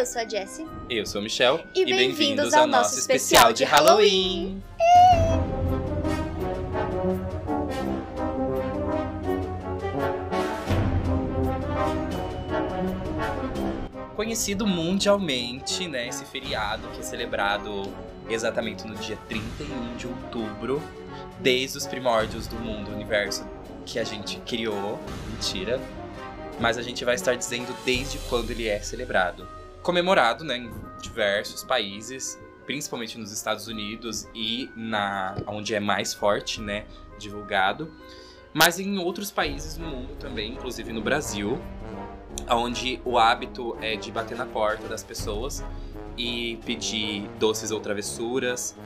Eu sou a Jessie. Eu sou o Michel. E, bem-vindos ao nosso especial de Halloween. Conhecido mundialmente, né, esse feriado que é celebrado exatamente no dia 31 de outubro, desde os primórdios do mundo, universo que a gente criou. Mentira. Mas a gente vai estar dizendo desde quando ele é celebrado. Comemorado, né, em diversos países, principalmente nos Estados Unidos e na onde é mais forte, né, divulgado. Mas em outros países no mundo também, inclusive no Brasil, onde o hábito é de bater na porta das pessoas e pedir doces ou travessuras.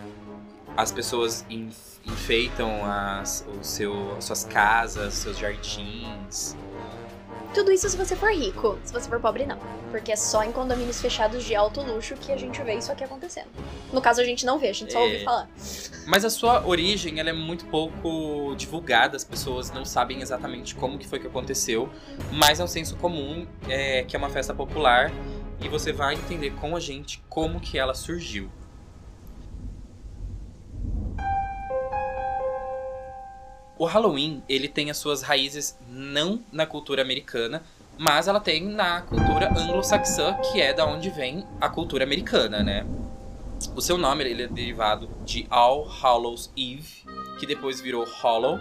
As pessoas enfeitam as, o seu, suas casas, seus jardins. Tudo isso se você for rico. Se você for pobre, não. Porque é só em condomínios fechados de alto luxo que a gente vê isso aqui acontecendo. No caso, a gente não vê, a gente só ouve É. falar. Mas a sua origem ela é muito pouco divulgada, as pessoas não sabem exatamente como que foi que aconteceu, mas é um senso comum é, que é uma festa popular e você vai entender com a gente como que ela surgiu. O Halloween, ele tem as suas raízes não na cultura americana, mas ela tem na cultura anglo-saxã, que é da onde vem a cultura americana, né? O seu nome ele é derivado de All Hallows Eve, que depois virou Hollow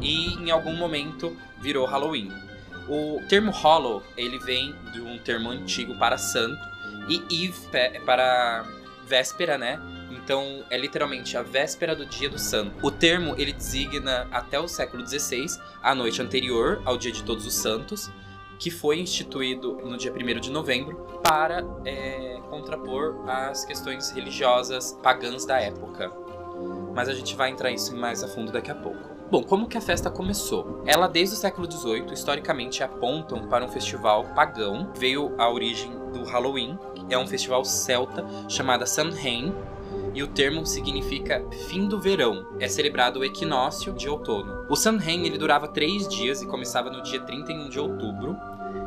e em algum momento virou Halloween. O termo Hollow ele vem de um termo antigo para santo e Eve é para véspera, né? Então é literalmente a véspera do dia do santo. O termo ele designa até o século XVI a noite anterior ao dia de Todos os Santos, que foi instituído no dia 1 de novembro para é, contrapor as questões religiosas pagãs da época. Mas a gente vai entrar isso mais a fundo daqui a pouco. Bom, como que a festa começou? Ela, desde o século XVIII, historicamente apontam para um festival pagão. Veio a origem do Halloween, é um festival celta chamado Samhain, e o termo significa fim do verão. É celebrado o equinócio de outono. O Samhain ele durava três dias e começava no dia 31 de outubro.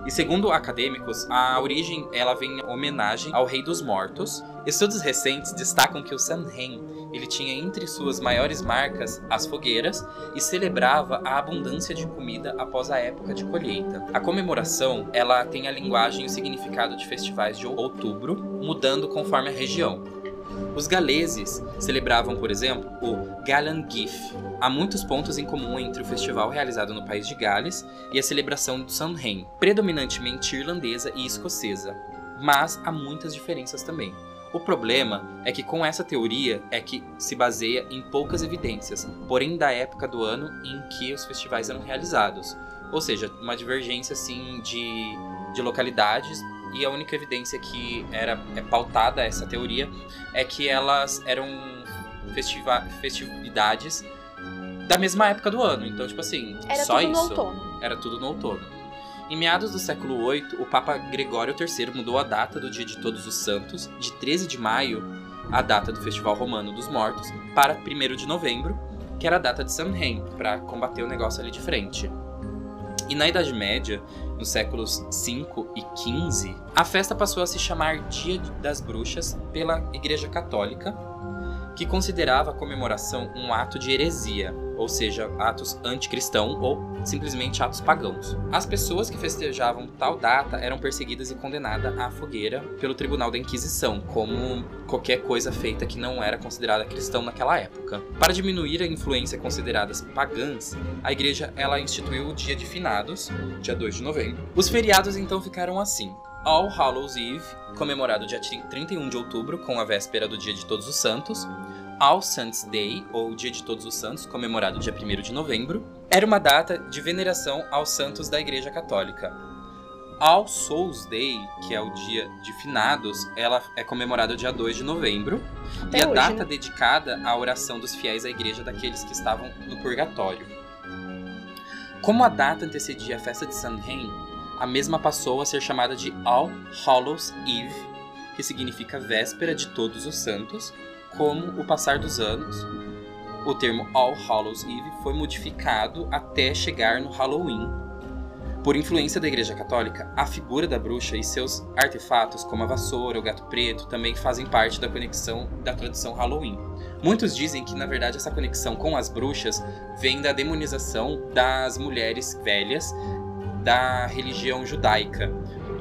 E segundo acadêmicos, a origem ela vem em homenagem ao Rei dos Mortos. Estudos recentes destacam que o Samhain ele tinha entre suas maiores marcas as fogueiras e celebrava a abundância de comida após a época de colheita. A comemoração ela tem a linguagem e o significado de festivais de outubro, mudando conforme a região. Os galeses celebravam, por exemplo, o Galangif. Há muitos pontos em comum entre o festival realizado no país de Gales e a celebração do Samhain, predominantemente irlandesa e escocesa, mas há muitas diferenças também. O problema é que com essa teoria é que se baseia em poucas evidências, porém da época do ano em que os festivais eram realizados, ou seja, uma divergência assim de, de localidades e a única evidência que era é pautada essa teoria é que elas eram festiva festividades da mesma época do ano. Então, tipo assim, Era só tudo isso. no outono. Era tudo no outono. Em meados do século VIII, o Papa Gregório III mudou a data do Dia de Todos os Santos, de 13 de maio, a data do Festival Romano dos Mortos, para 1 de novembro, que era a data de Samhain, para combater o negócio ali de frente. E na Idade Média, nos séculos 5 e 15, a festa passou a se chamar Dia das Bruxas pela Igreja Católica, que considerava a comemoração um ato de heresia, ou seja, atos anticristão ou simplesmente atos pagãos. As pessoas que festejavam tal data eram perseguidas e condenadas à fogueira pelo Tribunal da Inquisição, como qualquer coisa feita que não era considerada cristão naquela época. Para diminuir a influência consideradas pagãs, a igreja ela instituiu o Dia de Finados, dia 2 de novembro. Os feriados então ficaram assim: All Hallows Eve, comemorado dia 31 de outubro, com a véspera do Dia de Todos os Santos. All Saints Day, ou Dia de Todos os Santos, comemorado dia 1 de novembro, era uma data de veneração aos santos da Igreja Católica. All Souls Day, que é o dia de finados, ela é comemorada dia 2 de novembro, Até e a hoje, data né? dedicada à oração dos fiéis à igreja daqueles que estavam no purgatório. Como a data antecedia a festa de Samhain, a mesma passou a ser chamada de All Hallows Eve, que significa véspera de todos os santos. Com o passar dos anos, o termo All Hallows Eve foi modificado até chegar no Halloween. Por influência da Igreja Católica, a figura da bruxa e seus artefatos, como a vassoura, o gato preto, também fazem parte da conexão da tradição Halloween. Muitos dizem que, na verdade, essa conexão com as bruxas vem da demonização das mulheres velhas da religião judaica,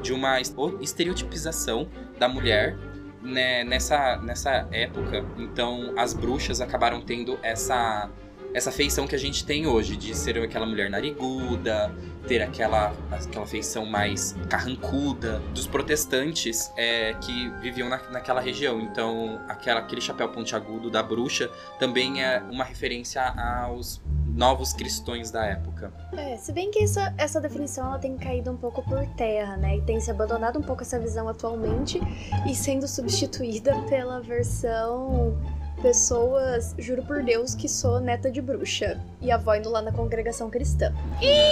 de uma estereotipização da mulher né, nessa, nessa época. Então, as bruxas acabaram tendo essa essa feição que a gente tem hoje, de ser aquela mulher nariguda, ter aquela, aquela feição mais carrancuda dos protestantes é, que viviam na, naquela região. Então, aquela, aquele chapéu pontiagudo da bruxa também é uma referência aos novos cristãos da época. É, se bem que essa, essa definição ela tem caído um pouco por terra, né? E tem se abandonado um pouco essa visão atualmente e sendo substituída pela versão pessoas, juro por Deus, que sou neta de bruxa e avó indo lá na congregação cristã.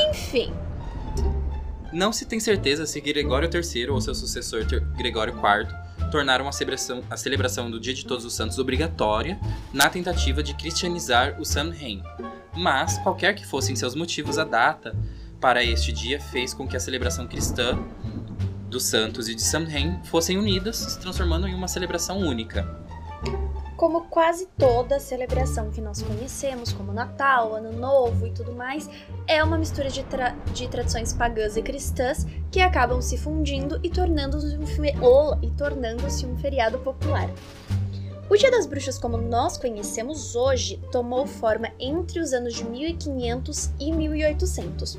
Enfim. Não se tem certeza se Gregório III ou seu sucessor Gregório IV tornaram a celebração, a celebração do Dia de Todos os Santos obrigatória na tentativa de cristianizar o Samhain, mas, qualquer que fossem seus motivos, a data para este dia fez com que a celebração cristã dos santos e de Samhain fossem unidas, se transformando em uma celebração única. Como quase toda celebração que nós conhecemos, como Natal, Ano Novo e tudo mais, é uma mistura de, tra de tradições pagãs e cristãs que acabam se fundindo e tornando-se um, tornando um feriado popular. O Dia das Bruxas, como nós conhecemos hoje, tomou forma entre os anos de 1500 e 1800.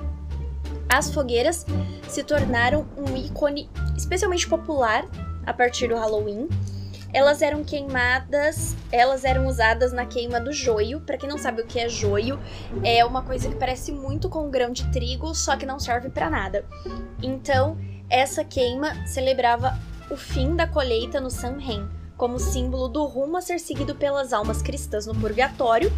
As fogueiras se tornaram um ícone especialmente popular a partir do Halloween. Elas eram queimadas, elas eram usadas na queima do joio. Para quem não sabe o que é joio, é uma coisa que parece muito com um grão de trigo, só que não serve para nada. Então, essa queima celebrava o fim da colheita no Samhain como símbolo do rumo a ser seguido pelas almas cristãs no purgatório,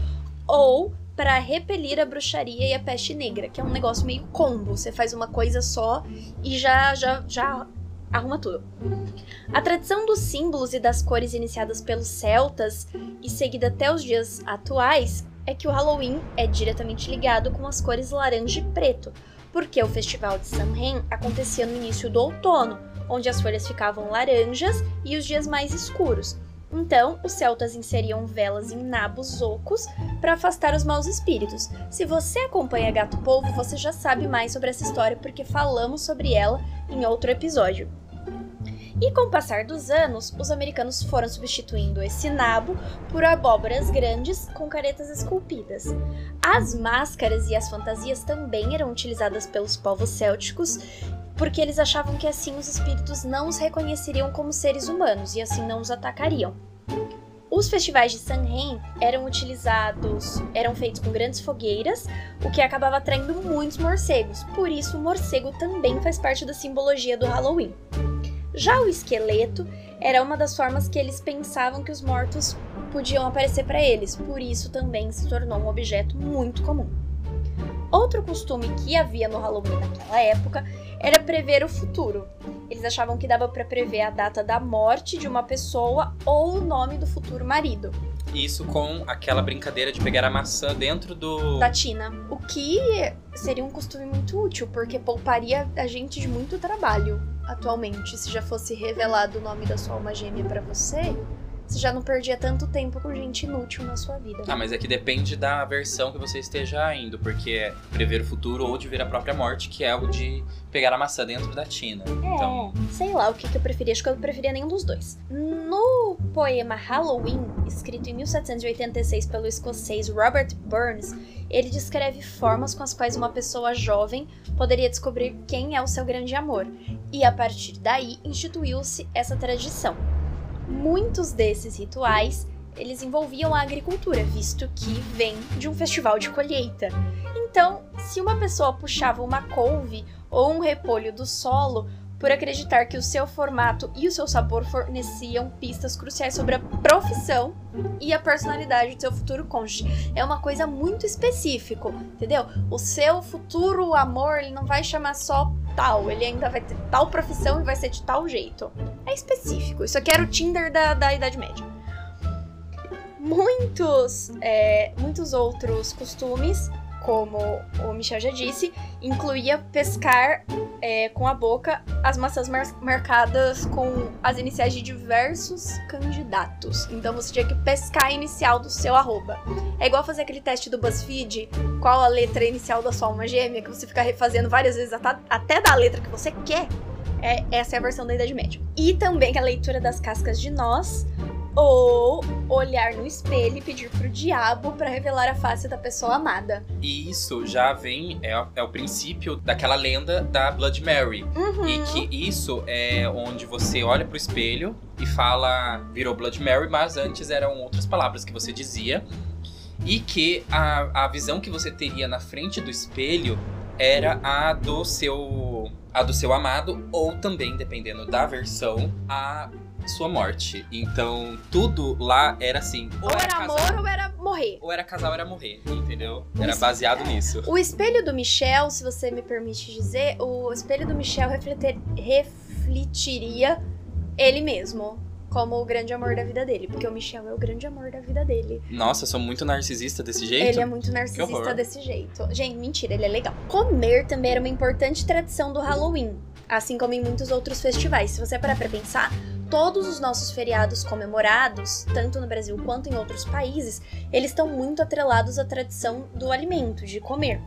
ou para repelir a bruxaria e a peste negra, que é um negócio meio combo. Você faz uma coisa só e já já já arruma tudo. A tradição dos símbolos e das cores iniciadas pelos celtas e seguida até os dias atuais é que o Halloween é diretamente ligado com as cores laranja e preto, porque o festival de Samhain acontecia no início do outono, onde as folhas ficavam laranjas e os dias mais escuros. Então, os celtas inseriam velas em nabos ocos para afastar os maus espíritos. Se você acompanha Gato Polvo, você já sabe mais sobre essa história porque falamos sobre ela em outro episódio. E com o passar dos anos, os americanos foram substituindo esse nabo por abóboras grandes com caretas esculpidas. As máscaras e as fantasias também eram utilizadas pelos povos célticos porque eles achavam que assim os espíritos não os reconheceriam como seres humanos e assim não os atacariam. Os festivais de Samhain eram utilizados, eram feitos com grandes fogueiras, o que acabava atraindo muitos morcegos. Por isso, o morcego também faz parte da simbologia do Halloween. Já o esqueleto era uma das formas que eles pensavam que os mortos podiam aparecer para eles, por isso também se tornou um objeto muito comum. Outro costume que havia no Halloween naquela época era prever o futuro. Eles achavam que dava para prever a data da morte de uma pessoa ou o nome do futuro marido. Isso com aquela brincadeira de pegar a maçã dentro do. Da Tina. O que seria um costume muito útil, porque pouparia a gente de muito trabalho atualmente. Se já fosse revelado o nome da sua alma gêmea para você, você já não perdia tanto tempo com gente inútil na sua vida. Ah, mas é que depende da versão que você esteja indo, porque é prever o futuro ou de ver a própria morte, que é o de pegar a maçã dentro da tina. É, então... sei lá o que, que eu preferia, acho que eu não preferia nenhum dos dois. No poema Halloween, escrito em 1786 pelo escocês Robert Burns, ele descreve formas com as quais uma pessoa jovem poderia descobrir quem é o seu grande amor, e a partir daí instituiu-se essa tradição. Muitos desses rituais eles envolviam a agricultura, visto que vem de um festival de colheita. Então, se uma pessoa puxava uma couve ou um repolho do solo, por acreditar que o seu formato e o seu sabor forneciam pistas cruciais sobre a profissão e a personalidade do seu futuro cônjuge. É uma coisa muito específica, entendeu? O seu futuro amor, ele não vai chamar só tal, ele ainda vai ter tal profissão e vai ser de tal jeito. É específico. Isso aqui era o Tinder da, da Idade Média. Muitos, é, muitos outros costumes como o Michel já disse, incluía pescar é, com a boca as maçãs mar marcadas com as iniciais de diversos candidatos. Então você tinha que pescar a inicial do seu arroba. É igual fazer aquele teste do BuzzFeed, qual a letra inicial da sua alma gêmea, que você fica refazendo várias vezes até, até da letra que você quer. É, essa é a versão da Idade Média. E também a leitura das cascas de nós, ou olhar no espelho e pedir pro diabo para revelar a face da pessoa amada. E isso já vem, é, é o princípio daquela lenda da Blood Mary. Uhum. E que isso é onde você olha pro espelho e fala, virou Blood Mary, mas antes eram outras palavras que você dizia. E que a, a visão que você teria na frente do espelho era a do seu a do seu amado ou também dependendo da versão a sua morte. Então, tudo lá era assim. Ou, ou era, era amor ou era morrer. Ou era casal ou era morrer, entendeu? Era baseado nisso. O espelho do Michel, se você me permite dizer, o espelho do Michel refletir, refletiria ele mesmo. Como o grande amor da vida dele. Porque o Michel é o grande amor da vida dele. Nossa, eu sou muito narcisista desse jeito? Ele é muito narcisista desse jeito. Gente, mentira, ele é legal. Comer também era uma importante tradição do Halloween. Assim como em muitos outros festivais. Se você parar pra pensar, todos os nossos feriados comemorados, tanto no Brasil quanto em outros países, eles estão muito atrelados à tradição do alimento, de comer.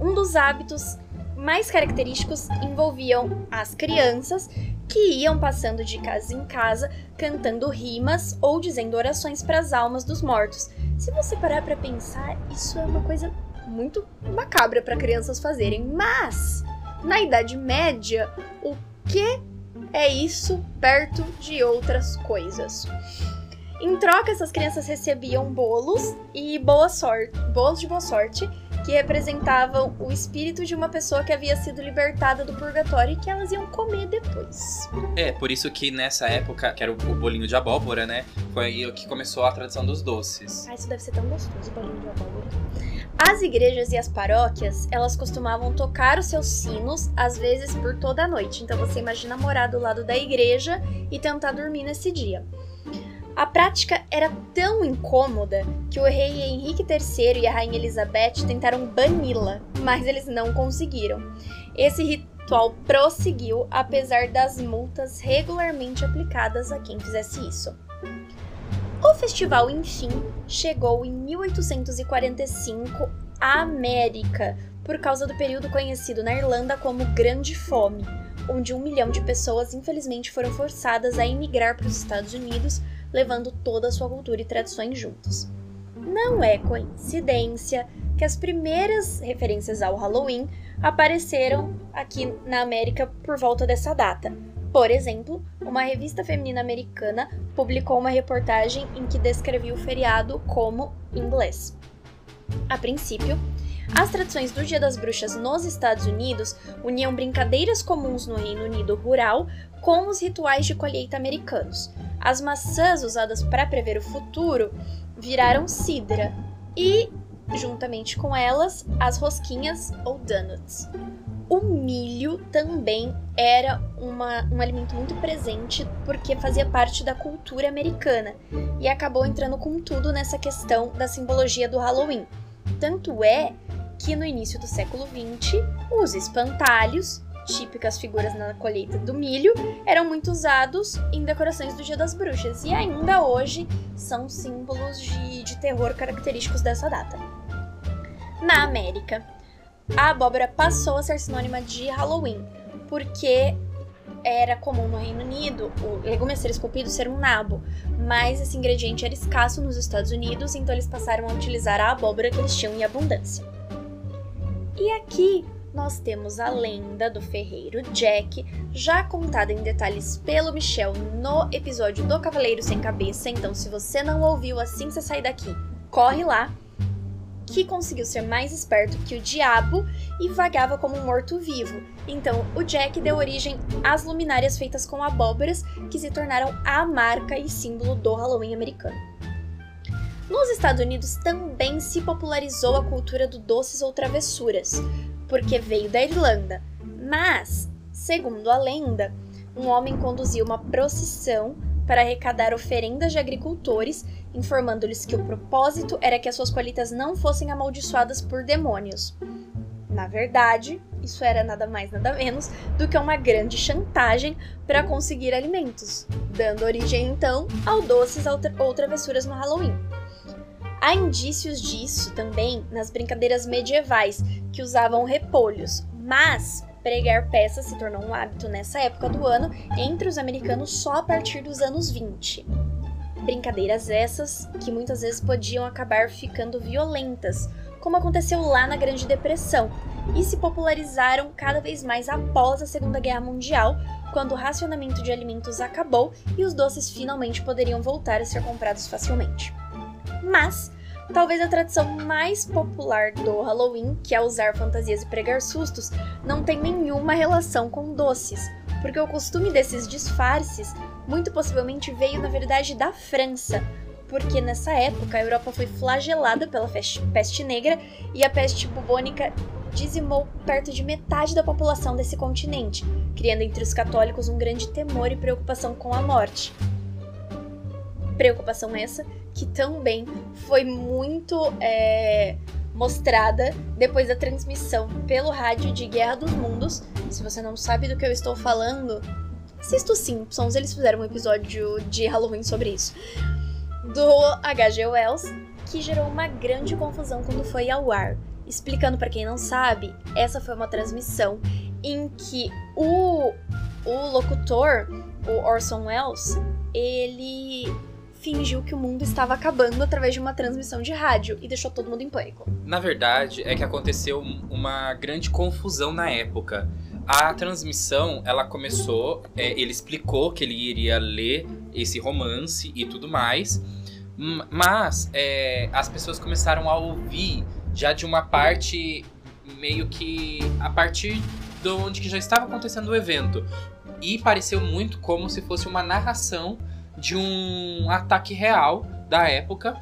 Um dos hábitos mais característicos envolviam as crianças que iam passando de casa em casa cantando rimas ou dizendo orações para as almas dos mortos. Se você parar para pensar, isso é uma coisa muito macabra para crianças fazerem, mas na Idade Média, o que é isso perto de outras coisas. Em troca, essas crianças recebiam bolos e boa sorte, bolos de boa sorte, que representavam o espírito de uma pessoa que havia sido libertada do purgatório e que elas iam comer depois. É, por isso que nessa época, que era o bolinho de abóbora, né? Foi aí que começou a tradição dos doces. Ah, isso deve ser tão gostoso, bolinho de abóbora. As igrejas e as paróquias, elas costumavam tocar os seus sinos, às vezes por toda a noite. Então você imagina morar do lado da igreja e tentar dormir nesse dia. A prática era tão incômoda que o rei Henrique III e a rainha Elizabeth tentaram bani-la, mas eles não conseguiram. Esse ritual prosseguiu apesar das multas regularmente aplicadas a quem fizesse isso. O festival, enfim, chegou em 1845 à América, por causa do período conhecido na Irlanda como Grande Fome, onde um milhão de pessoas infelizmente foram forçadas a emigrar para os Estados Unidos, levando toda a sua cultura e tradições juntos. Não é coincidência que as primeiras referências ao Halloween apareceram aqui na América por volta dessa data, por exemplo, uma revista feminina americana publicou uma reportagem em que descrevia o feriado como inglês. A princípio, as tradições do Dia das Bruxas nos Estados Unidos uniam brincadeiras comuns no Reino Unido rural com os rituais de colheita americanos. As maçãs usadas para prever o futuro viraram cidra e, juntamente com elas, as rosquinhas ou donuts. O milho também era uma, um alimento muito presente porque fazia parte da cultura americana e acabou entrando com tudo nessa questão da simbologia do Halloween. Tanto é que no início do século XX, os espantalhos, típicas figuras na colheita do milho, eram muito usados em decorações do Dia das Bruxas e ainda hoje são símbolos de, de terror característicos dessa data. Na América, a abóbora passou a ser sinônima de Halloween, porque era comum no Reino Unido o legume a ser esculpido ser um nabo, mas esse ingrediente era escasso nos Estados Unidos, então eles passaram a utilizar a abóbora que eles tinham em abundância. E aqui nós temos a lenda do ferreiro Jack, já contada em detalhes pelo Michel no episódio do Cavaleiro Sem Cabeça, então se você não ouviu assim você sair daqui, corre lá que conseguiu ser mais esperto que o diabo e vagava como um morto-vivo. Então, o Jack deu origem às luminárias feitas com abóboras, que se tornaram a marca e símbolo do Halloween americano. Nos Estados Unidos também se popularizou a cultura do doces ou travessuras, porque veio da Irlanda. Mas, segundo a lenda, um homem conduziu uma procissão para arrecadar oferendas de agricultores informando-lhes que o propósito era que as suas colheitas não fossem amaldiçoadas por demônios. Na verdade, isso era nada mais nada menos do que uma grande chantagem para conseguir alimentos, dando origem então ao doces ou travessuras no Halloween. Há indícios disso também nas brincadeiras medievais, que usavam repolhos, mas pregar peças se tornou um hábito nessa época do ano entre os americanos só a partir dos anos 20. Brincadeiras essas que muitas vezes podiam acabar ficando violentas, como aconteceu lá na Grande Depressão, e se popularizaram cada vez mais após a Segunda Guerra Mundial, quando o racionamento de alimentos acabou e os doces finalmente poderiam voltar a ser comprados facilmente. Mas, talvez a tradição mais popular do Halloween, que é usar fantasias e pregar sustos, não tem nenhuma relação com doces, porque o costume desses disfarces muito possivelmente veio, na verdade, da França, porque nessa época a Europa foi flagelada pela peste negra e a peste bubônica dizimou perto de metade da população desse continente, criando entre os católicos um grande temor e preocupação com a morte. Preocupação essa que também foi muito é, mostrada depois da transmissão pelo rádio de Guerra dos Mundos. Se você não sabe do que eu estou falando, assista os Simpsons, eles fizeram um episódio de Halloween sobre isso. Do H.G. Wells, que gerou uma grande confusão quando foi ao ar. Explicando para quem não sabe, essa foi uma transmissão em que o, o locutor, o Orson Welles, ele fingiu que o mundo estava acabando através de uma transmissão de rádio e deixou todo mundo em pânico. Na verdade, é que aconteceu uma grande confusão na época. A transmissão, ela começou, é, ele explicou que ele iria ler esse romance e tudo mais, mas é, as pessoas começaram a ouvir já de uma parte meio que a partir de onde que já estava acontecendo o evento. E pareceu muito como se fosse uma narração de um ataque real da época.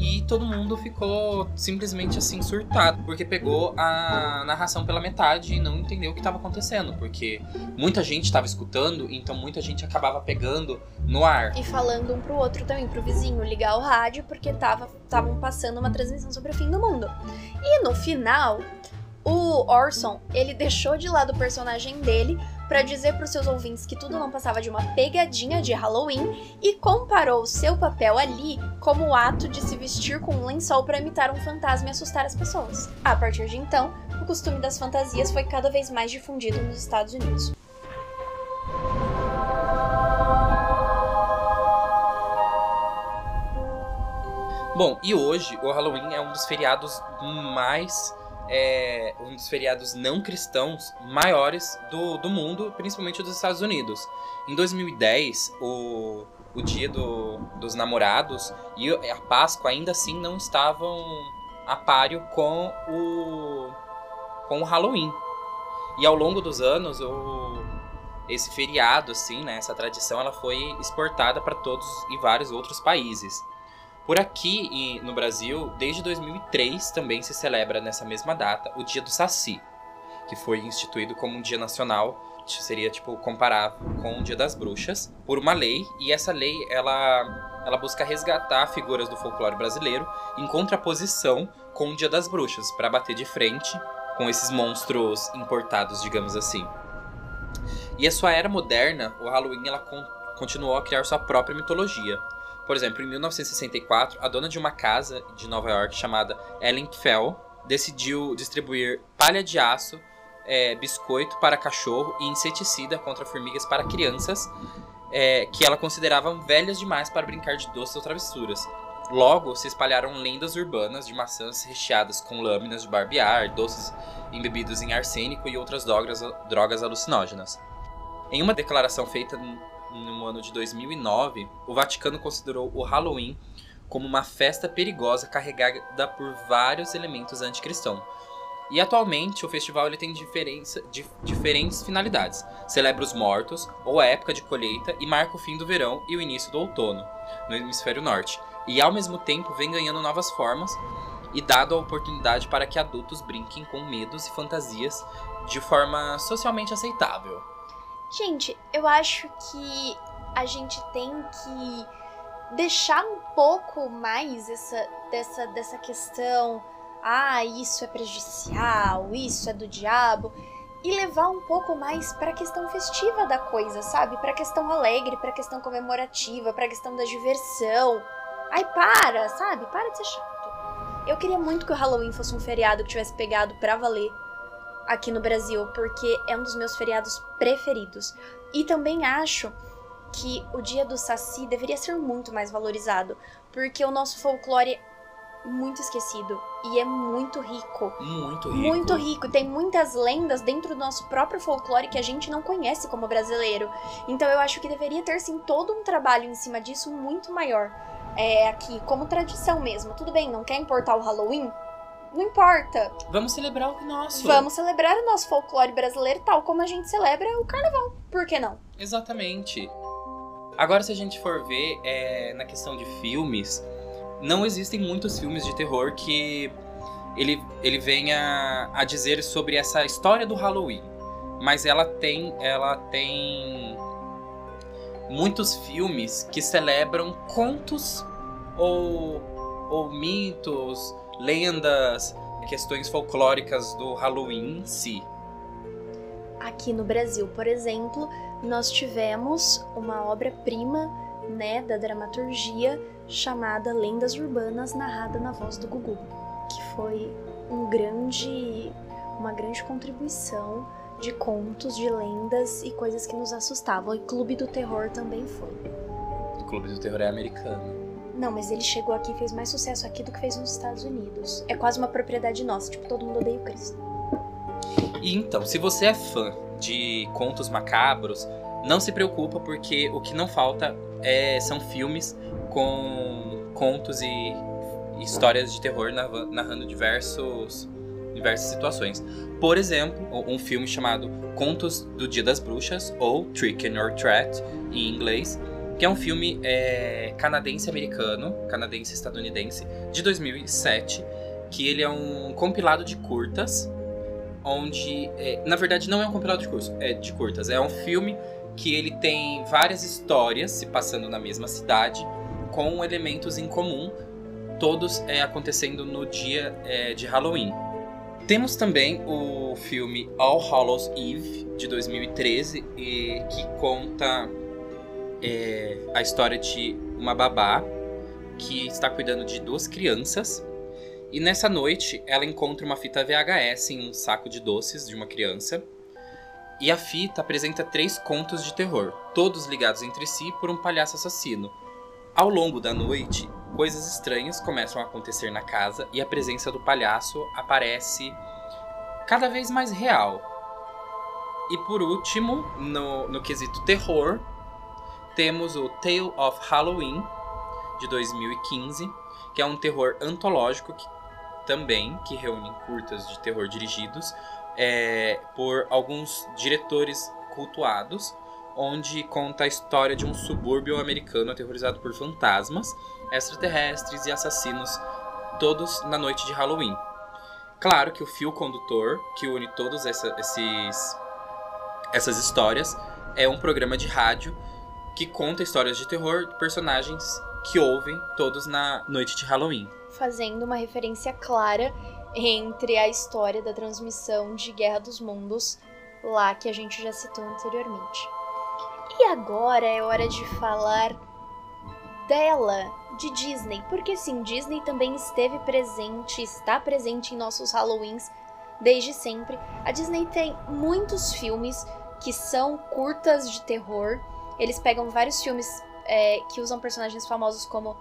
E todo mundo ficou simplesmente assim surtado, porque pegou a narração pela metade e não entendeu o que estava acontecendo, porque muita gente estava escutando, então muita gente acabava pegando no ar. E falando um pro outro também, pro vizinho ligar o rádio, porque estavam passando uma transmissão sobre o fim do mundo. E no final, o Orson, ele deixou de lado o personagem dele para dizer para os seus ouvintes que tudo não passava de uma pegadinha de Halloween e comparou seu papel ali como o ato de se vestir com um lençol para imitar um fantasma e assustar as pessoas. A partir de então, o costume das fantasias foi cada vez mais difundido nos Estados Unidos. Bom, e hoje o Halloween é um dos feriados mais é um dos feriados não cristãos maiores do, do mundo, principalmente dos Estados Unidos. Em 2010, o, o dia do, dos namorados e a Páscoa ainda assim não estavam a páreo com o, com o Halloween. E ao longo dos anos, o, esse feriado, assim, né, essa tradição, ela foi exportada para todos e vários outros países. Por aqui no Brasil, desde 2003 também se celebra nessa mesma data o Dia do Saci, que foi instituído como um dia nacional, seria tipo comparável com o Dia das Bruxas, por uma lei, e essa lei ela ela busca resgatar figuras do folclore brasileiro em contraposição com o Dia das Bruxas, para bater de frente com esses monstros importados, digamos assim. E a sua era moderna, o Halloween ela continuou a criar sua própria mitologia. Por exemplo, em 1964, a dona de uma casa de Nova York chamada Ellen Fell decidiu distribuir palha de aço, é, biscoito para cachorro e inseticida contra formigas para crianças, é, que ela considerava velhas demais para brincar de doces ou travessuras. Logo, se espalharam lendas urbanas de maçãs recheadas com lâminas de barbear, doces embebidos em arsênico e outras drogas, drogas alucinógenas. Em uma declaração feita no ano de 2009, o Vaticano considerou o Halloween como uma festa perigosa carregada por vários elementos anticristãos. E atualmente o festival ele tem diferentes finalidades. Celebra os mortos, ou a época de colheita, e marca o fim do verão e o início do outono, no hemisfério norte. E ao mesmo tempo vem ganhando novas formas e dado a oportunidade para que adultos brinquem com medos e fantasias de forma socialmente aceitável. Gente, eu acho que a gente tem que deixar um pouco mais essa, dessa, dessa questão, ah, isso é prejudicial, isso é do diabo, e levar um pouco mais para a questão festiva da coisa, sabe? Para a questão alegre, para a questão comemorativa, para a questão da diversão. Ai, para, sabe? Para de ser chato. Eu queria muito que o Halloween fosse um feriado que tivesse pegado pra valer aqui no Brasil, porque é um dos meus feriados preferidos. E também acho que o dia do Saci deveria ser muito mais valorizado, porque o nosso folclore é muito esquecido e é muito rico. Muito rico. Muito rico. Tem muitas lendas dentro do nosso próprio folclore que a gente não conhece como brasileiro. Então eu acho que deveria ter sim todo um trabalho em cima disso muito maior. É aqui, como tradição mesmo. Tudo bem, não quer importar o Halloween? Não importa. Vamos celebrar o nosso. Vamos celebrar o nosso folclore brasileiro tal como a gente celebra o carnaval. Por que não? Exatamente. Agora, se a gente for ver é, na questão de filmes, não existem muitos filmes de terror que ele, ele venha a dizer sobre essa história do Halloween. Mas ela tem, ela tem muitos filmes que celebram contos ou, ou mitos, lendas, questões folclóricas do Halloween em si. Aqui no Brasil, por exemplo, nós tivemos uma obra-prima né, da dramaturgia chamada Lendas Urbanas, narrada na voz do Gugu, que foi um grande, uma grande contribuição de contos, de lendas e coisas que nos assustavam. E Clube do Terror também foi. O Clube do Terror é americano. Não, mas ele chegou aqui e fez mais sucesso aqui do que fez nos Estados Unidos. É quase uma propriedade nossa, tipo, todo mundo odeia o Cristo. E então, se você é fã de contos macabros, não se preocupa porque o que não falta é, são filmes com contos e histórias de terror narrando diversos, diversas situações. Por exemplo, um filme chamado Contos do Dia das Bruxas, ou Trick or Treat, em inglês, que é um filme é, canadense-americano, canadense-estadunidense, de 2007, que ele é um compilado de curtas, onde, é, na verdade, não é um compilado de, curso, é, de curtas, é um filme que ele tem várias histórias se passando na mesma cidade, com elementos em comum, todos é, acontecendo no dia é, de Halloween. Temos também o filme All Hallows Eve, de 2013, e, que conta é, a história de uma babá que está cuidando de duas crianças. E nessa noite ela encontra uma fita VHS em um saco de doces de uma criança. E a fita apresenta três contos de terror, todos ligados entre si por um palhaço assassino. Ao longo da noite, coisas estranhas começam a acontecer na casa e a presença do palhaço aparece cada vez mais real. E por último, no, no quesito terror, temos o Tale of Halloween, de 2015, que é um terror antológico que, também, que reúne curtas de terror dirigidos é, por alguns diretores cultuados, onde conta a história de um subúrbio americano aterrorizado por fantasmas, extraterrestres e assassinos, todos na noite de Halloween. Claro que o fio condutor que une todas essa, essas histórias é um programa de rádio que conta histórias de terror de personagens que ouvem todos na noite de Halloween. Fazendo uma referência clara entre a história da transmissão de Guerra dos Mundos, lá que a gente já citou anteriormente. E agora é hora de falar dela, de Disney, porque sim, Disney também esteve presente, está presente em nossos Halloweens desde sempre. A Disney tem muitos filmes que são curtas de terror. Eles pegam vários filmes é, que usam personagens famosos como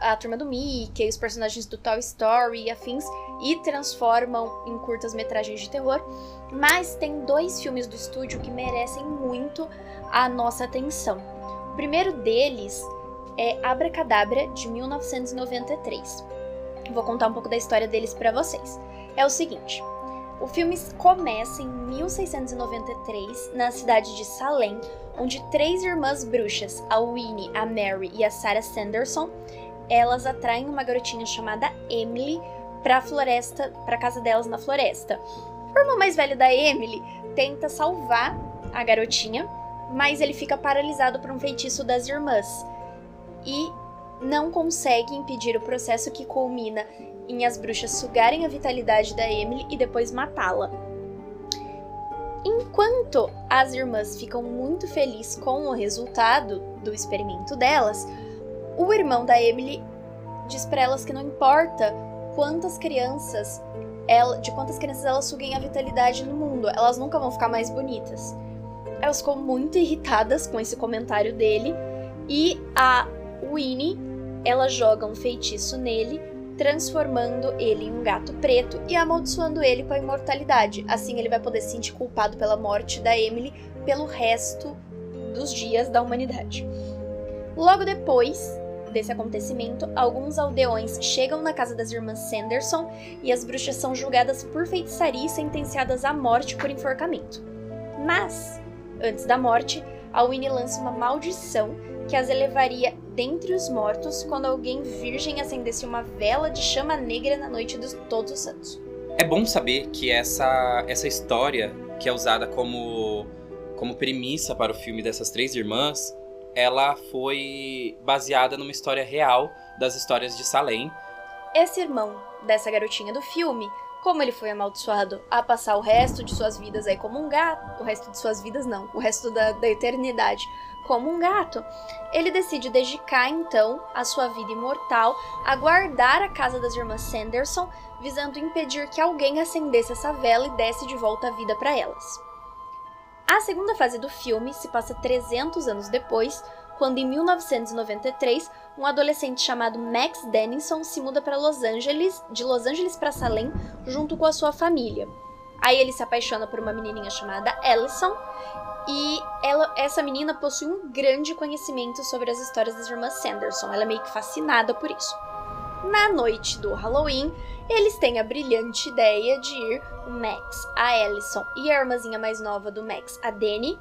a turma do Mickey, os personagens do Toy Story e afins, e transformam em curtas metragens de terror. Mas tem dois filmes do estúdio que merecem muito a nossa atenção. O primeiro deles é Abracadabra, de 1993. Vou contar um pouco da história deles para vocês. É o seguinte: o filme começa em 1693, na cidade de Salem, onde três irmãs bruxas, a Winnie, a Mary e a Sarah Sanderson, elas atraem uma garotinha chamada Emily para a floresta, para casa delas na floresta. O irmão mais velho da Emily tenta salvar a garotinha, mas ele fica paralisado por um feitiço das irmãs. E não consegue impedir o processo que culmina em as bruxas sugarem a vitalidade da Emily e depois matá-la. Enquanto as irmãs ficam muito felizes com o resultado do experimento delas, o irmão da Emily diz para elas que não importa quantas crianças ela, de quantas crianças elas suguem a vitalidade no mundo, elas nunca vão ficar mais bonitas. Elas ficam muito irritadas com esse comentário dele e a Winnie, ela joga um feitiço nele, transformando ele em um gato preto e amaldiçoando ele com a imortalidade. Assim ele vai poder se sentir culpado pela morte da Emily pelo resto dos dias da humanidade. Logo depois, desse acontecimento, alguns aldeões chegam na casa das irmãs Sanderson e as bruxas são julgadas por feitiçaria e sentenciadas à morte por enforcamento. Mas, antes da morte, a Winnie lança uma maldição que as elevaria dentre os mortos quando alguém virgem acendesse uma vela de chama negra na noite dos Todos os Santos. É bom saber que essa, essa história, que é usada como, como premissa para o filme dessas três irmãs, ela foi baseada numa história real das histórias de Salem. Esse irmão dessa garotinha do filme, como ele foi amaldiçoado a passar o resto de suas vidas aí como um gato, o resto de suas vidas não, o resto da, da eternidade como um gato, ele decide dedicar então a sua vida imortal a guardar a casa das irmãs Sanderson, visando impedir que alguém acendesse essa vela e desse de volta a vida para elas. A segunda fase do filme se passa 300 anos depois, quando em 1993 um adolescente chamado Max Dennison se muda para Los Angeles, de Los Angeles para Salem, junto com a sua família. Aí ele se apaixona por uma menininha chamada Ellison e ela, essa menina possui um grande conhecimento sobre as histórias das irmãs Sanderson. Ela é meio que fascinada por isso. Na noite do Halloween, eles têm a brilhante ideia de ir o Max, a Ellison e a irmãzinha mais nova do Max, a Dani,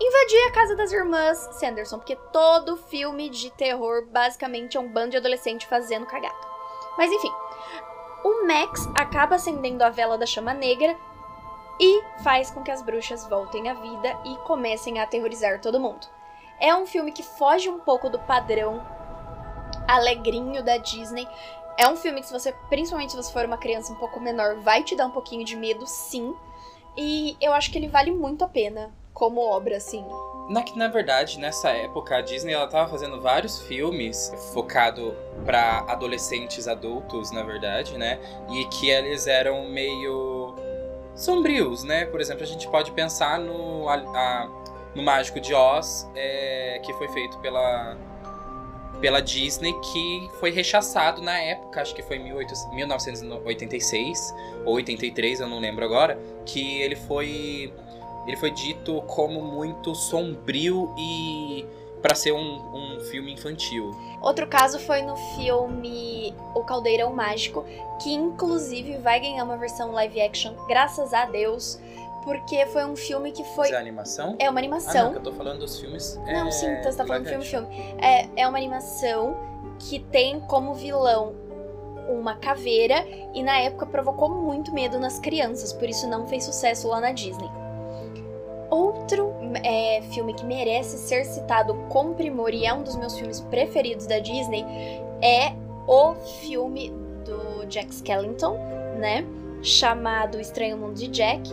invadir a casa das irmãs Sanderson, porque todo filme de terror basicamente é um bando de adolescente fazendo cagada. Mas enfim, o Max acaba acendendo a vela da chama negra e faz com que as bruxas voltem à vida e comecem a aterrorizar todo mundo. É um filme que foge um pouco do padrão alegrinho da Disney. É um filme que, se você, principalmente se você for uma criança um pouco menor, vai te dar um pouquinho de medo, sim. E eu acho que ele vale muito a pena como obra, assim. Na, na verdade, nessa época, a Disney ela tava fazendo vários filmes focado para adolescentes adultos, na verdade, né? E que eles eram meio sombrios, né? Por exemplo, a gente pode pensar no, a, a, no Mágico de Oz, é, que foi feito pela pela Disney que foi rechaçado na época, acho que foi em 1986 ou 83, eu não lembro agora, que ele foi ele foi dito como muito sombrio e para ser um, um filme infantil. Outro caso foi no filme O Caldeirão Mágico, que inclusive vai ganhar uma versão live action, graças a Deus porque foi um filme que foi. Mas é animação? É uma animação. Ah, não, eu tô falando dos filmes. Não, é... sim, então você tá falando filme, filme. É, é uma animação que tem como vilão uma caveira e na época provocou muito medo nas crianças, por isso não fez sucesso lá na Disney. Outro é, filme que merece ser citado com primor e é um dos meus filmes preferidos da Disney é o filme do Jack Skellington, né? Chamado Estranho Mundo de Jack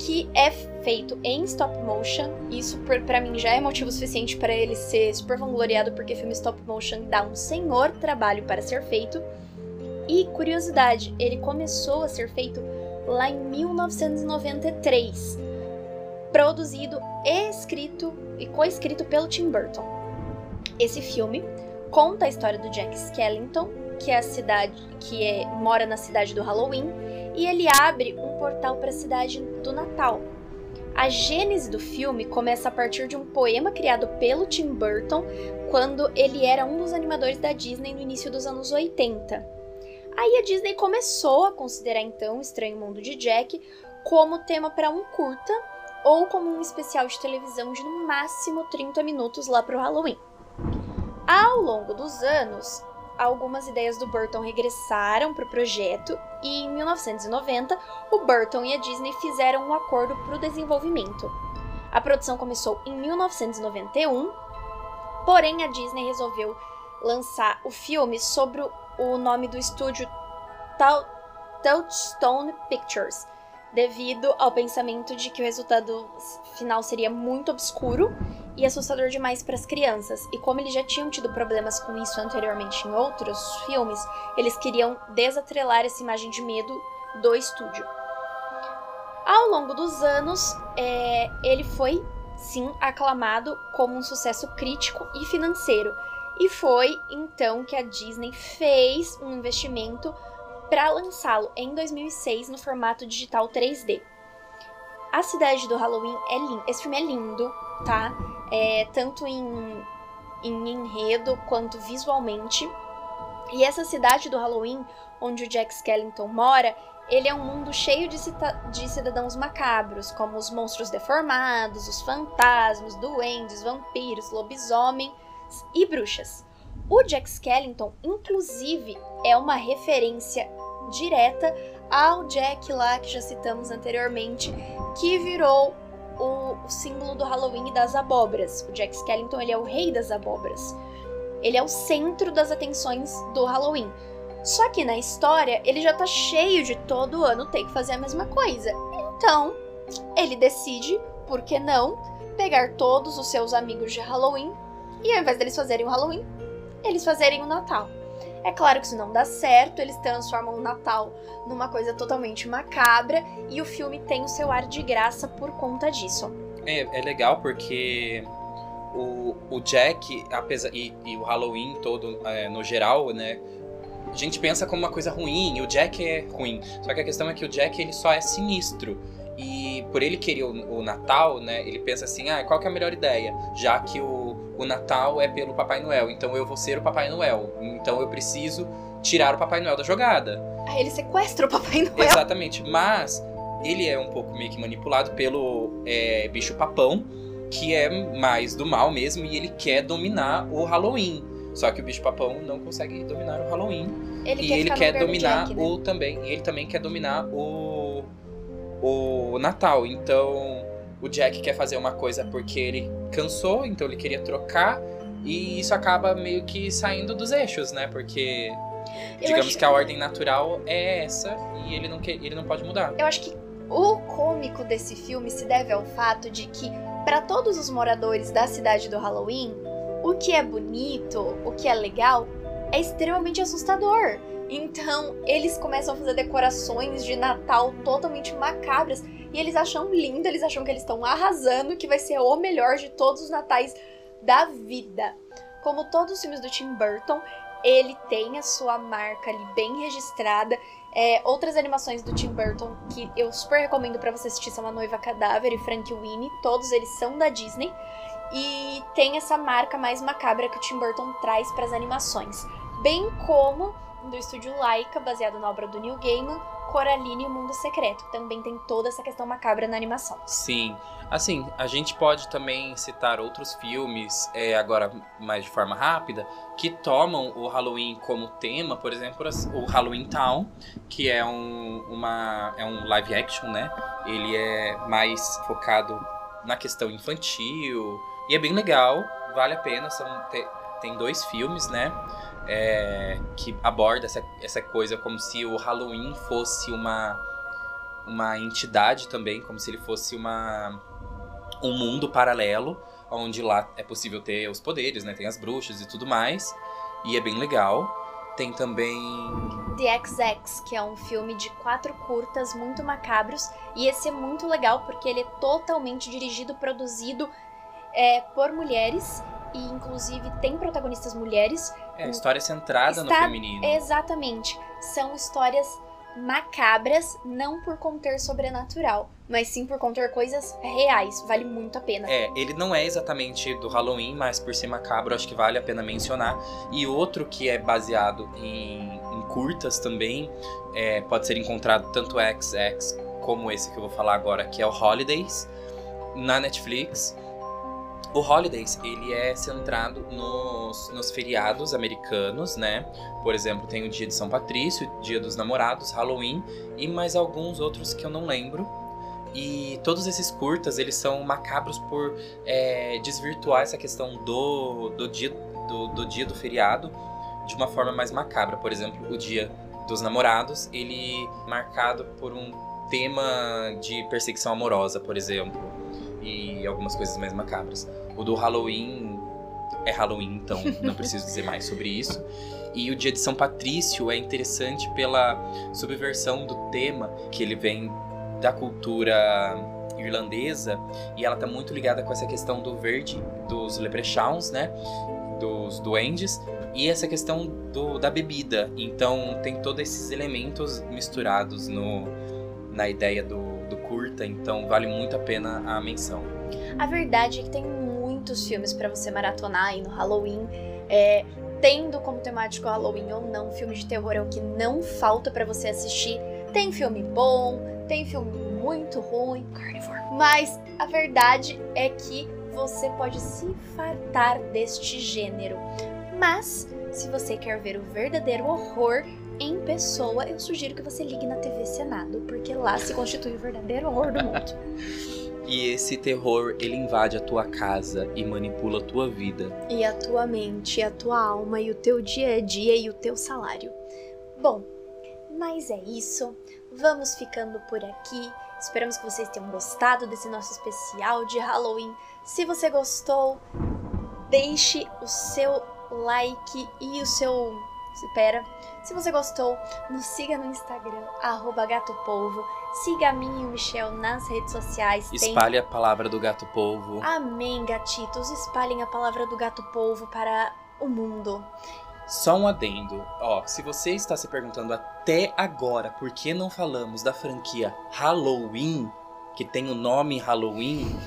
que é feito em stop motion. Isso para mim já é motivo suficiente para ele ser super vangloriado, porque filme stop motion dá um senhor trabalho para ser feito. E curiosidade, ele começou a ser feito lá em 1993, produzido, escrito e co-escrito pelo Tim Burton. Esse filme conta a história do Jack Skellington, que é a cidade que é, mora na cidade do Halloween e ele abre um portal para a cidade do Natal. A gênese do filme começa a partir de um poema criado pelo Tim Burton quando ele era um dos animadores da Disney no início dos anos 80. Aí a Disney começou a considerar então o Estranho Mundo de Jack como tema para um curta ou como um especial de televisão de no máximo 30 minutos lá para o Halloween. Ao longo dos anos, algumas ideias do Burton regressaram para o projeto e em 1990 o Burton e a Disney fizeram um acordo para o desenvolvimento. A produção começou em 1991, porém a Disney resolveu lançar o filme sobre o nome do estúdio Touchstone Pictures, devido ao pensamento de que o resultado final seria muito obscuro e assustador demais para as crianças. E como eles já tinham tido problemas com isso anteriormente em outros filmes, eles queriam desatrelar essa imagem de medo do estúdio. Ao longo dos anos, é, ele foi sim aclamado como um sucesso crítico e financeiro. E foi então que a Disney fez um investimento para lançá-lo em 2006 no formato digital 3D. A cidade do Halloween é linda. Esse filme é lindo, tá? É, tanto em, em enredo quanto visualmente. E essa cidade do Halloween, onde o Jack Skellington mora, ele é um mundo cheio de, de, cidadãos macabros, como os monstros deformados, os fantasmas, duendes, vampiros, lobisomens e bruxas. O Jack Skellington, inclusive, é uma referência direta ao Jack lá que já citamos anteriormente, que virou o, símbolo do Halloween e das abóboras. O Jack Skellington ele é o rei das abóboras. Ele é o centro das atenções do Halloween. Só que na história ele já tá cheio de todo ano ter que fazer a mesma coisa. Então, ele decide, por que não, pegar todos os seus amigos de Halloween e ao invés deles fazerem o Halloween, eles fazerem o Natal. É claro que isso não dá certo, eles transformam o Natal numa coisa totalmente macabra e o filme tem o seu ar de graça por conta disso. É, é legal porque o, o Jack, apesar e, e o Halloween todo é, no geral, né? A gente pensa como uma coisa ruim, e o Jack é ruim. Só que a questão é que o Jack ele só é sinistro. E por ele querer o, o Natal, né? Ele pensa assim, ah, qual que é a melhor ideia? Já que o, o Natal é pelo Papai Noel, então eu vou ser o Papai Noel. Então eu preciso tirar o Papai Noel da jogada. Aí ele sequestra o Papai Noel. Exatamente. Mas ele é um pouco meio que manipulado pelo é, bicho papão, que é mais do mal mesmo, e ele quer dominar o Halloween. Só que o bicho papão não consegue dominar o Halloween. Ele e quer ele quer dominar Jack, né? o também. E ele também quer dominar o o Natal. Então, o Jack quer fazer uma coisa porque ele cansou, então ele queria trocar. E isso acaba meio que saindo dos eixos, né? Porque Eu digamos acho- que a ordem natural é essa e ele não, quer, ele não pode mudar. Eu acho que o cômico desse filme se deve ao fato de que, para todos os moradores da cidade do Halloween, o que é bonito, o que é legal, é extremamente assustador. Então, eles começam a fazer decorações de Natal totalmente macabras e eles acham lindo, eles acham que eles estão arrasando, que vai ser o melhor de todos os natais da vida. Como todos os filmes do Tim Burton, ele tem a sua marca ali bem registrada. É, outras animações do Tim Burton que eu super recomendo pra você assistir são A Noiva Cadáver e Frank Winnie. Todos eles são da Disney. E tem essa marca mais macabra que o Tim Burton traz pras animações. Bem como do estúdio Laika, baseado na obra do Neil Gaiman, Coraline e o Mundo Secreto. Também tem toda essa questão macabra na animação. Sim. Assim, a gente pode também citar outros filmes, é, agora mais de forma rápida, que tomam o Halloween como tema, por exemplo, o Halloween Town, que é um, uma, é um live action, né? Ele é mais focado na questão infantil e é bem legal, vale a pena. São, te- tem dois filmes, né? É, que aborda essa, essa coisa como se o Halloween fosse uma, uma entidade também, como se ele fosse uma, um mundo paralelo, onde lá é possível ter os poderes, né? Tem as bruxas e tudo mais. E é bem legal. Tem também. The XX, que é um filme de quatro curtas muito macabros. E esse é muito legal porque ele é totalmente dirigido, produzido é, por mulheres. E inclusive tem protagonistas mulheres. É, história centrada no Está- feminino. Exatamente. São histórias macabras, não por conter sobrenatural, mas sim por conter coisas reais. Vale muito a pena. É, ele não é exatamente do Halloween, mas por ser macabro, acho que vale a pena mencionar. E outro que é baseado em, em curtas também, é, pode ser encontrado tanto XX como esse que eu vou falar agora, que é o Holidays, na Netflix. O Holidays, ele é centrado nos, nos feriados americanos, né? Por exemplo, tem o dia de São Patrício, dia dos namorados, Halloween e mais alguns outros que eu não lembro. E todos esses curtas, eles são macabros por é, desvirtuar essa questão do, do dia do, do dia do feriado de uma forma mais macabra. Por exemplo, o dia dos namorados, ele é marcado por um tema de perseguição amorosa, por exemplo, e algumas coisas mais macabras. O do Halloween é Halloween, então não preciso dizer mais sobre isso. E o dia de São Patrício é interessante pela subversão do tema, que ele vem da cultura irlandesa e ela tá muito ligada com essa questão do verde, dos leprechauns, né? Dos duendes e essa questão do, da bebida. Então tem todos esses elementos misturados no, na ideia do, curta, então vale muito a pena a menção. A verdade é que tem muitos filmes para você maratonar aí no Halloween. É, tendo como temático Halloween ou não, filme de terror é o que não falta para você assistir. Tem filme bom, tem filme muito ruim, Carnivore. Mas a verdade é que você pode se fartar deste gênero. Mas, se você quer ver o verdadeiro horror em pessoa, eu sugiro que você ligue na TV Senado, porque lá se constitui o verdadeiro horror do mundo. E esse terror, ele invade a tua casa e manipula a tua vida. E a tua mente, a tua alma, e o teu dia a dia e o teu salário. Bom, mas é isso. Vamos ficando por aqui. Esperamos que vocês tenham gostado desse nosso especial de Halloween. Se você gostou, deixe o seu like e o seu. Espera. Se você gostou, nos siga no Instagram, gatopolvo. Siga a mim e o Michel nas redes sociais. Espalhe Tem... a palavra do gato polvo. Amém, gatitos. Espalhem a palavra do gato polvo para o mundo. Só um adendo. Ó, se você está se perguntando até agora por que não falamos da franquia Halloween, que tem o nome Halloween,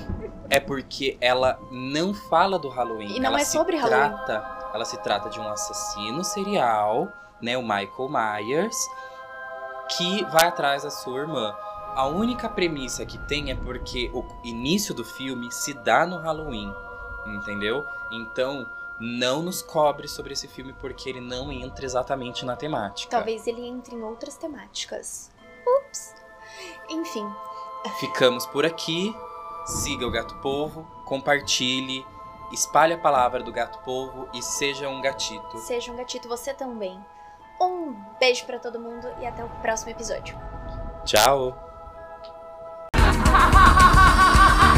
é porque ela não fala do Halloween. E não ela é sobre trata, Halloween. Ela se trata de um assassino serial, né, o Michael Myers, que vai atrás da sua irmã. A única premissa que tem é porque o início do filme se dá no Halloween, entendeu? Então, não nos cobre sobre esse filme porque ele não entra exatamente na temática. Talvez ele entre em outras temáticas. Ups. Enfim. Ficamos por aqui. Siga o Gato Povo, compartilhe, espalhe a palavra do Gato Povo e seja um gatito. Seja um gatito você também. Um beijo para todo mundo e até o próximo episódio. Tchau.